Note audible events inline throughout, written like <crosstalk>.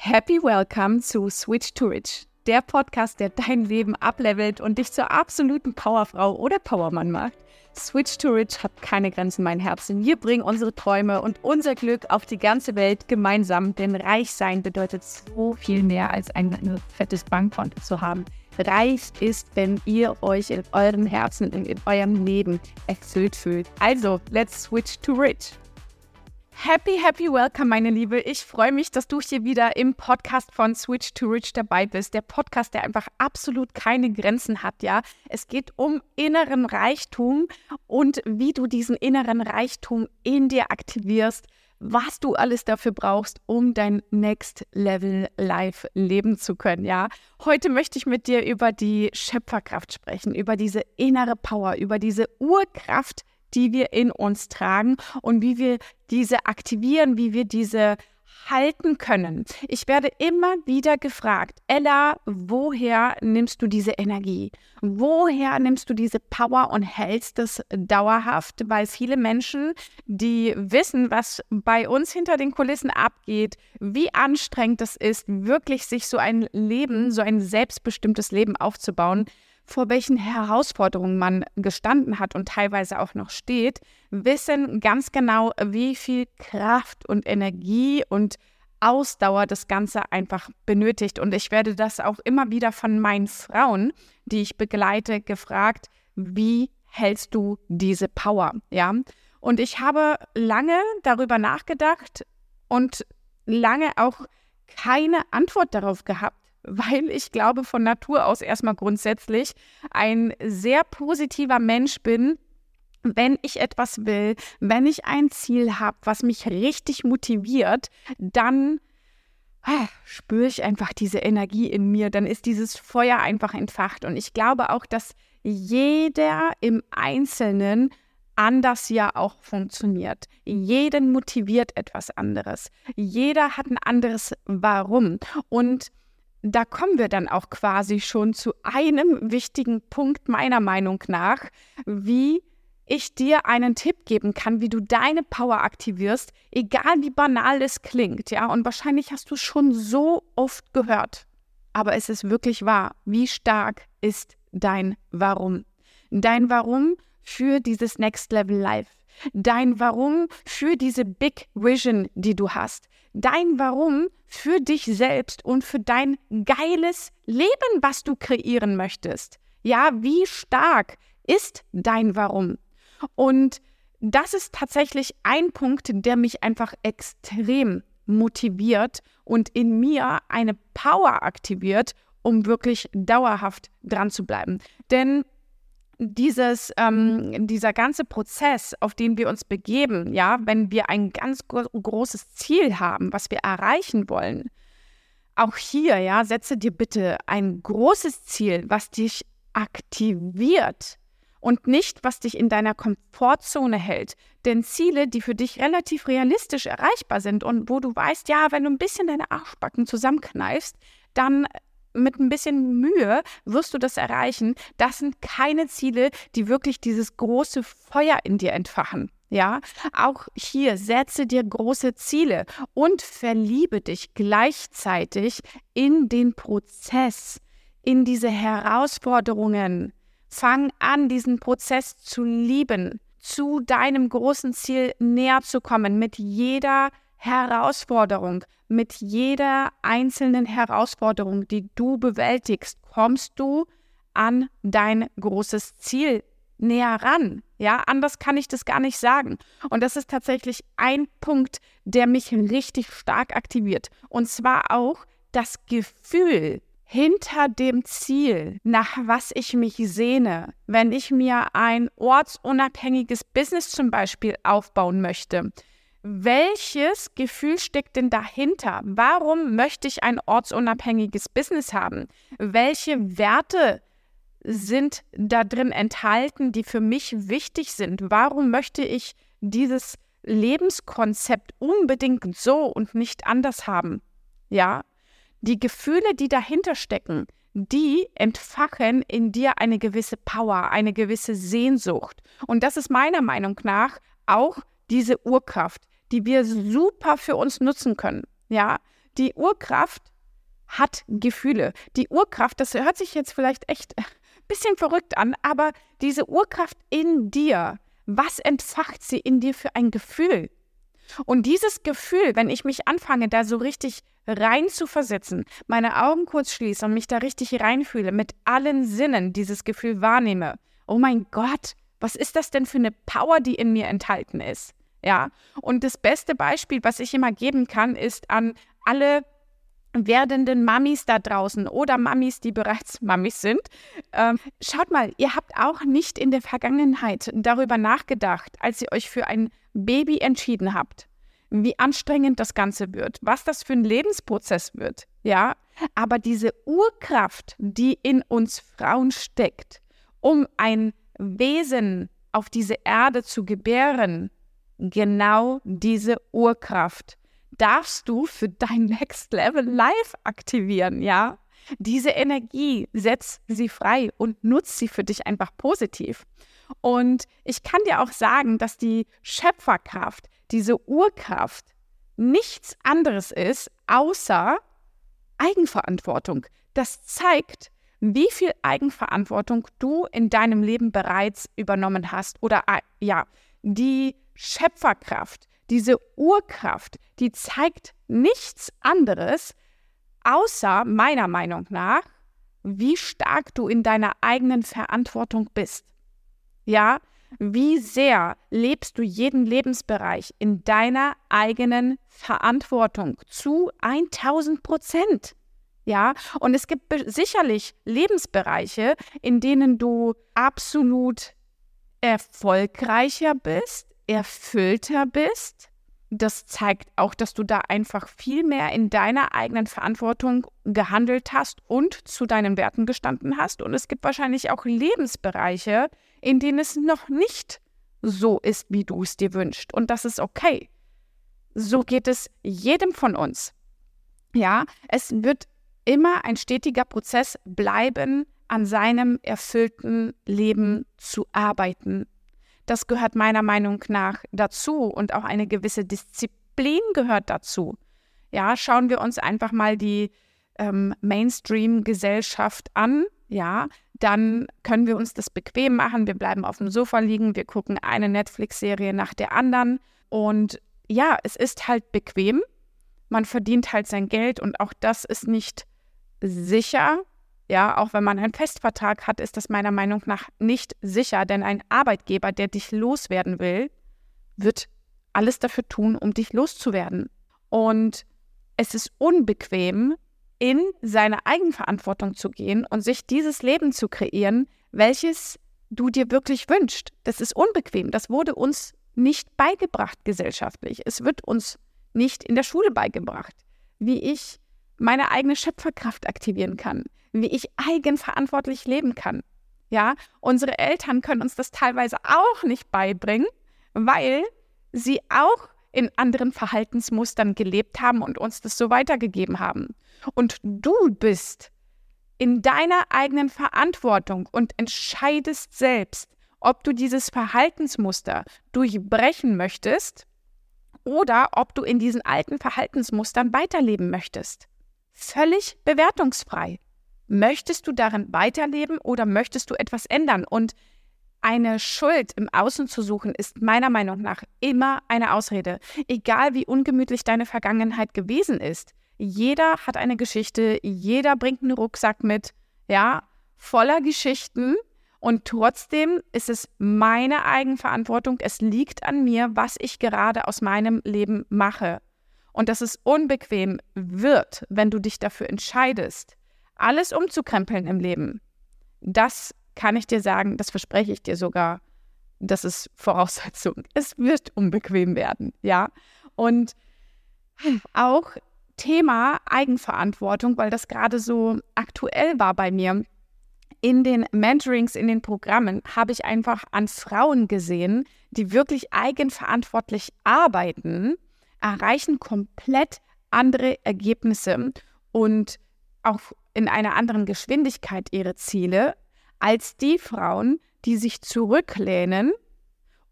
Happy Welcome zu Switch to Rich, der Podcast, der dein Leben ablevelt und dich zur absoluten Powerfrau oder Powermann macht. Switch to Rich hat keine Grenzen, mein Herzen. Wir bringen unsere Träume und unser Glück auf die ganze Welt gemeinsam, denn reich sein bedeutet so viel mehr als ein fettes Bankkonto zu haben. Reich ist, wenn ihr euch in euren Herzen und in eurem Leben erfüllt fühlt. Also, let's switch to rich. Happy, happy welcome, meine Liebe. Ich freue mich, dass du hier wieder im Podcast von Switch to Rich dabei bist. Der Podcast, der einfach absolut keine Grenzen hat, ja. Es geht um inneren Reichtum und wie du diesen inneren Reichtum in dir aktivierst, was du alles dafür brauchst, um dein Next Level Life leben zu können, ja. Heute möchte ich mit dir über die Schöpferkraft sprechen, über diese innere Power, über diese Urkraft, die wir in uns tragen und wie wir diese aktivieren, wie wir diese halten können. Ich werde immer wieder gefragt, Ella, woher nimmst du diese Energie? Woher nimmst du diese Power und hältst es dauerhaft? Weil viele Menschen, die wissen, was bei uns hinter den Kulissen abgeht, wie anstrengend es ist, wirklich sich so ein Leben, so ein selbstbestimmtes Leben aufzubauen, vor welchen Herausforderungen man gestanden hat und teilweise auch noch steht, wissen ganz genau, wie viel Kraft und Energie und Ausdauer das Ganze einfach benötigt. Und ich werde das auch immer wieder von meinen Frauen, die ich begleite, gefragt, wie hältst du diese Power? Ja. Und ich habe lange darüber nachgedacht und lange auch keine Antwort darauf gehabt, weil ich glaube von Natur aus erstmal grundsätzlich ein sehr positiver Mensch bin, wenn ich etwas will, wenn ich ein Ziel habe, was mich richtig motiviert, dann ah, spüre ich einfach diese Energie in mir, dann ist dieses Feuer einfach entfacht. Und ich glaube auch, dass jeder im Einzelnen anders ja auch funktioniert. Jeden motiviert etwas anderes. Jeder hat ein anderes Warum. Und da kommen wir dann auch quasi schon zu einem wichtigen Punkt meiner Meinung nach, wie ich dir einen Tipp geben kann, wie du deine Power aktivierst, egal wie banal es klingt, ja, und wahrscheinlich hast du es schon so oft gehört, aber es ist wirklich wahr, wie stark ist dein Warum? Dein Warum für dieses Next Level Life, dein Warum für diese Big Vision, die du hast, dein Warum für dich selbst und für dein geiles Leben, was du kreieren möchtest. Ja, wie stark ist dein Warum? Und das ist tatsächlich ein Punkt, der mich einfach extrem motiviert und in mir eine Power aktiviert, um wirklich dauerhaft dran zu bleiben. Denn dieses, ähm, dieser ganze Prozess, auf den wir uns begeben, ja, wenn wir ein ganz gro großes Ziel haben, was wir erreichen wollen, auch hier, ja, setze dir bitte ein großes Ziel, was dich aktiviert, und nicht, was dich in deiner Komfortzone hält. Denn Ziele, die für dich relativ realistisch erreichbar sind und wo du weißt, ja, wenn du ein bisschen deine Arschbacken zusammenkneifst, dann mit ein bisschen Mühe wirst du das erreichen. Das sind keine Ziele, die wirklich dieses große Feuer in dir entfachen. Ja, auch hier setze dir große Ziele und verliebe dich gleichzeitig in den Prozess, in diese Herausforderungen, Fang an, diesen Prozess zu lieben, zu deinem großen Ziel näher zu kommen, mit jeder Herausforderung, mit jeder einzelnen Herausforderung, die du bewältigst, kommst du an dein großes Ziel näher ran. Ja, anders kann ich das gar nicht sagen. Und das ist tatsächlich ein Punkt, der mich richtig stark aktiviert. Und zwar auch das Gefühl, hinter dem Ziel, nach was ich mich sehne, wenn ich mir ein ortsunabhängiges Business zum Beispiel aufbauen möchte, welches Gefühl steckt denn dahinter? Warum möchte ich ein ortsunabhängiges Business haben? Welche Werte sind da drin enthalten, die für mich wichtig sind? Warum möchte ich dieses Lebenskonzept unbedingt so und nicht anders haben? Ja, die Gefühle, die dahinter stecken, die entfachen in dir eine gewisse Power, eine gewisse Sehnsucht. Und das ist meiner Meinung nach auch diese Urkraft, die wir super für uns nutzen können. Ja, die Urkraft hat Gefühle. Die Urkraft, das hört sich jetzt vielleicht echt ein <laughs> bisschen verrückt an, aber diese Urkraft in dir, was entfacht sie in dir für ein Gefühl? Und dieses Gefühl, wenn ich mich anfange, da so richtig rein zu versetzen, meine Augen kurz schließe und mich da richtig reinfühle, mit allen Sinnen dieses Gefühl wahrnehme, oh mein Gott, was ist das denn für eine Power, die in mir enthalten ist? Ja, und das beste Beispiel, was ich immer geben kann, ist an alle werdenden Mamis da draußen oder Mamis, die bereits <laughs> Mamis sind. Ähm, schaut mal, ihr habt auch nicht in der Vergangenheit darüber nachgedacht, als ihr euch für ein Baby entschieden habt, wie anstrengend das Ganze wird, was das für ein Lebensprozess wird. Ja, aber diese Urkraft, die in uns Frauen steckt, um ein Wesen auf diese Erde zu gebären, genau diese Urkraft darfst du für dein Next Level Life aktivieren, ja? Diese Energie, setz sie frei und nutz sie für dich einfach positiv. Und ich kann dir auch sagen, dass die Schöpferkraft, diese Urkraft, nichts anderes ist außer Eigenverantwortung. Das zeigt, wie viel Eigenverantwortung du in deinem Leben bereits übernommen hast oder äh, ja, die Schöpferkraft, diese Urkraft, die zeigt nichts anderes, außer meiner Meinung nach, wie stark du in deiner eigenen Verantwortung bist. Ja, wie sehr lebst du jeden Lebensbereich in deiner eigenen Verantwortung zu 1000 Prozent? Ja, und es gibt sicherlich Lebensbereiche, in denen du absolut erfolgreicher bist, erfüllter bist. Das zeigt auch, dass du da einfach viel mehr in deiner eigenen Verantwortung gehandelt hast und zu deinen Werten gestanden hast. Und es gibt wahrscheinlich auch Lebensbereiche, in denen es noch nicht so ist, wie du es dir wünschst. Und das ist okay. So geht es jedem von uns. Ja, es wird immer ein stetiger Prozess bleiben, an seinem erfüllten Leben zu arbeiten, das gehört meiner Meinung nach dazu und auch eine gewisse Disziplin gehört dazu. Ja, schauen wir uns einfach mal die ähm, Mainstream-Gesellschaft an. Ja, dann können wir uns das bequem machen. Wir bleiben auf dem Sofa liegen, wir gucken eine Netflix-Serie nach der anderen. Und ja, es ist halt bequem. Man verdient halt sein Geld und auch das ist nicht sicher. Ja, auch wenn man einen Festvertrag hat, ist das meiner Meinung nach nicht sicher, denn ein Arbeitgeber, der dich loswerden will, wird alles dafür tun, um dich loszuwerden. Und es ist unbequem, in seine Eigenverantwortung zu gehen und sich dieses Leben zu kreieren, welches du dir wirklich wünschst. Das ist unbequem. Das wurde uns nicht beigebracht gesellschaftlich. Es wird uns nicht in der Schule beigebracht, wie ich meine eigene Schöpferkraft aktivieren kann, wie ich eigenverantwortlich leben kann. Ja, unsere Eltern können uns das teilweise auch nicht beibringen, weil sie auch in anderen Verhaltensmustern gelebt haben und uns das so weitergegeben haben. Und du bist in deiner eigenen Verantwortung und entscheidest selbst, ob du dieses Verhaltensmuster durchbrechen möchtest oder ob du in diesen alten Verhaltensmustern weiterleben möchtest. Völlig bewertungsfrei. Möchtest du darin weiterleben oder möchtest du etwas ändern? Und eine Schuld im Außen zu suchen, ist meiner Meinung nach immer eine Ausrede. Egal wie ungemütlich deine Vergangenheit gewesen ist. Jeder hat eine Geschichte, jeder bringt einen Rucksack mit, ja, voller Geschichten. Und trotzdem ist es meine Eigenverantwortung. Es liegt an mir, was ich gerade aus meinem Leben mache. Und dass es unbequem wird, wenn du dich dafür entscheidest, alles umzukrempeln im Leben, das kann ich dir sagen, das verspreche ich dir sogar, das ist Voraussetzung. <laughs> Es wird unbequem werden, ja. Und auch Thema Eigenverantwortung, weil das gerade so aktuell war bei mir. In den Mentorings, in den Programmen habe ich einfach an Frauen gesehen, die wirklich eigenverantwortlich arbeiten, erreichen komplett andere Ergebnisse und auch in einer anderen Geschwindigkeit ihre Ziele als die Frauen, die sich zurücklehnen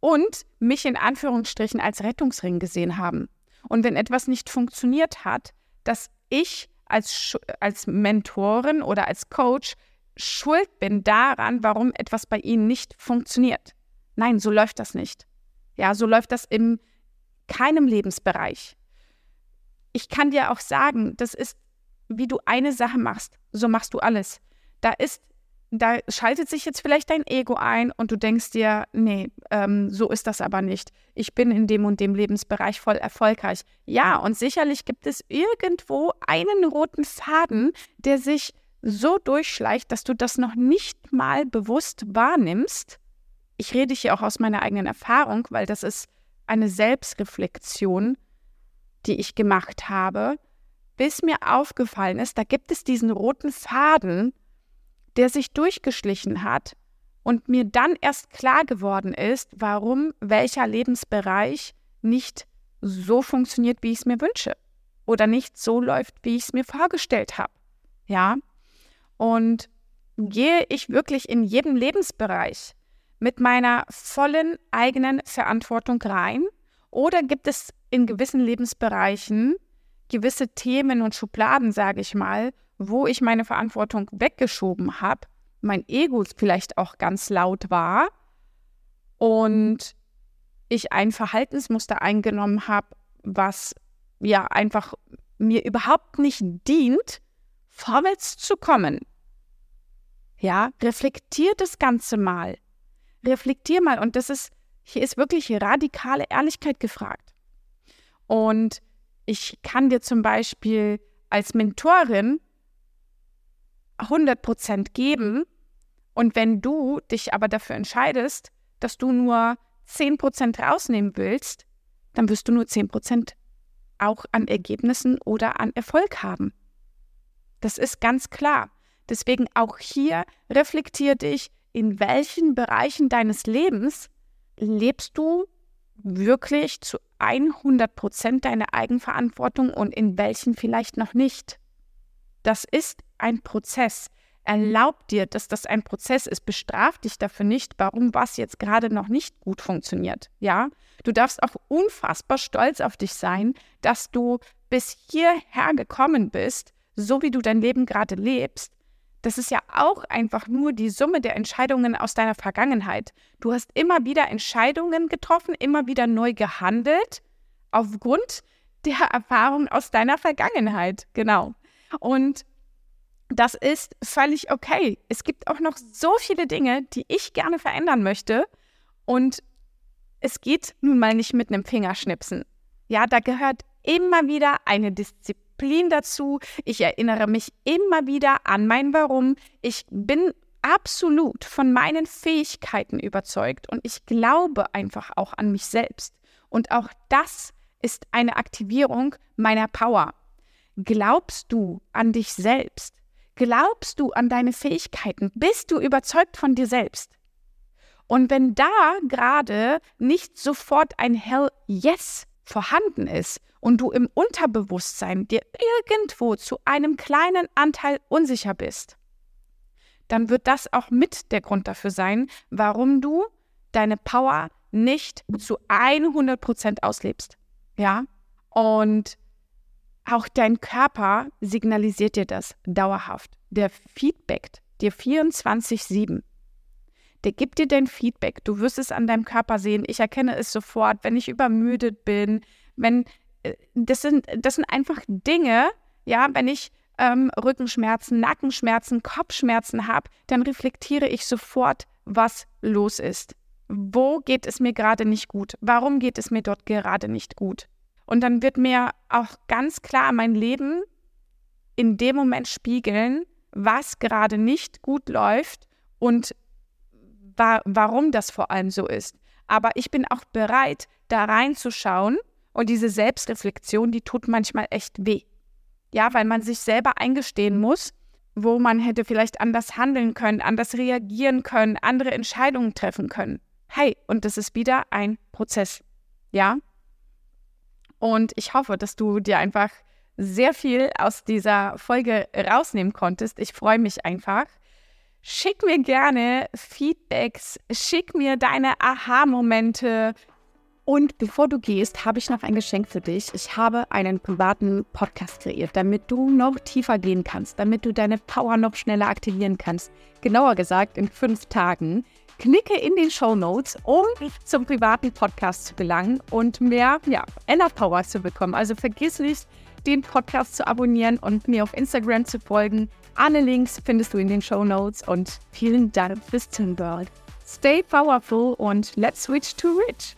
und mich in Anführungsstrichen als Rettungsring gesehen haben. Und wenn etwas nicht funktioniert hat, das ich als, als Mentorin oder als Coach schuld bin daran, warum etwas bei ihnen nicht funktioniert. Nein, so läuft das nicht. Ja, so läuft das in keinem Lebensbereich. Ich kann dir auch sagen, das ist, wie du eine Sache machst, so machst du alles. Da ist da schaltet sich jetzt vielleicht dein Ego ein und du denkst dir, nee, ähm, so ist das aber nicht. Ich bin in dem und dem Lebensbereich voll erfolgreich. Ja, und sicherlich gibt es irgendwo einen roten Faden, der sich so durchschleicht, dass du das noch nicht mal bewusst wahrnimmst. Ich rede hier auch aus meiner eigenen Erfahrung, weil das ist eine Selbstreflexion, die ich gemacht habe, bis mir aufgefallen ist, da gibt es diesen roten Faden, der sich durchgeschlichen hat und mir dann erst klar geworden ist, warum welcher Lebensbereich nicht so funktioniert, wie ich es mir wünsche oder nicht so läuft, wie ich es mir vorgestellt habe. Ja? Und gehe ich wirklich in jedem Lebensbereich mit meiner vollen eigenen Verantwortung rein oder gibt es in gewissen Lebensbereichen gewisse Themen und Schubladen, sage ich mal, wo ich meine Verantwortung weggeschoben habe, mein Ego vielleicht auch ganz laut war und ich ein Verhaltensmuster eingenommen habe, was ja einfach mir überhaupt nicht dient, vorwärts zu kommen. Ja, reflektier das Ganze mal. Reflektier mal und das ist, hier ist wirklich radikale Ehrlichkeit gefragt. Und ich kann dir zum Beispiel als Mentorin 100 Prozent geben. Und wenn du dich aber dafür entscheidest, dass du nur 10 Prozent rausnehmen willst, dann wirst du nur 10 Prozent auch an Ergebnissen oder an Erfolg haben. Das ist ganz klar. Deswegen auch hier reflektier dich, in welchen Bereichen deines Lebens lebst du wirklich zu 100 Prozent deine Eigenverantwortung und in welchen vielleicht noch nicht. Das ist ein Prozess. Erlaub dir, dass das ein Prozess ist. Bestraf dich dafür nicht, warum was jetzt gerade noch nicht gut funktioniert. Ja, du darfst auch unfassbar stolz auf dich sein, dass du bis hierher gekommen bist, so wie du dein Leben gerade lebst. Das ist ja auch einfach nur die Summe der Entscheidungen aus deiner Vergangenheit. Du hast immer wieder Entscheidungen getroffen, immer wieder neu gehandelt, aufgrund der <laughs> Erfahrung aus deiner Vergangenheit. Genau. Und das ist völlig okay. Es gibt auch noch so viele Dinge, die ich gerne verändern möchte. Und es geht nun mal nicht mit einem Fingerschnipsen. Ja, da gehört immer wieder eine Disziplin dazu. Ich erinnere mich immer wieder an mein Warum. Ich bin absolut von meinen Fähigkeiten überzeugt und ich glaube einfach auch an mich selbst. Und auch das ist eine Aktivierung meiner Power. Glaubst du an dich selbst? Glaubst du an deine Fähigkeiten? Bist du überzeugt von dir selbst? Und wenn da gerade nicht sofort ein Hell Yes vorhanden ist und du im Unterbewusstsein dir irgendwo zu einem kleinen Anteil unsicher bist, dann wird das auch mit der Grund dafür sein, warum du deine Power nicht zu 100% auslebst. Ja? Und auch dein Körper signalisiert dir das dauerhaft. Der feedbackt dir 24-7. Der gibt dir dein Feedback. Du wirst es an deinem Körper sehen. Ich erkenne es sofort, wenn ich übermüdet bin, wenn das sind, das sind einfach Dinge, ja, wenn ich ähm, Rückenschmerzen, Nackenschmerzen, Kopfschmerzen habe, dann reflektiere ich sofort, was los ist. Wo geht es mir gerade nicht gut? Warum geht es mir dort gerade nicht gut? Und dann wird mir auch ganz klar mein Leben in dem Moment spiegeln, was gerade nicht gut läuft und wa warum das vor allem so ist. Aber ich bin auch bereit, da reinzuschauen und diese Selbstreflexion, die tut manchmal echt weh. Ja, weil man sich selber eingestehen muss, wo man hätte vielleicht anders handeln können, anders reagieren können, andere Entscheidungen treffen können. Hey, und das ist wieder ein Prozess. Ja, und ich hoffe, dass du dir einfach sehr viel aus dieser Folge rausnehmen konntest. Ich freue mich einfach. Schick mir gerne Feedbacks, schick mir deine Aha-Momente. Und bevor du gehst, habe ich noch ein Geschenk für dich. Ich habe einen privaten Podcast kreiert, damit du noch tiefer gehen kannst, damit du deine Power noch schneller aktivieren kannst. Genauer gesagt, in fünf Tagen. Klicke in den Show Notes, um zum privaten Podcast zu gelangen und mehr ja, Inner Power zu bekommen. Also vergiss nicht, den Podcast zu abonnieren und mir auf Instagram zu folgen. Alle Links findest du in den Show Notes und vielen Dank fürs Zuhören. Stay powerful und let's switch to rich.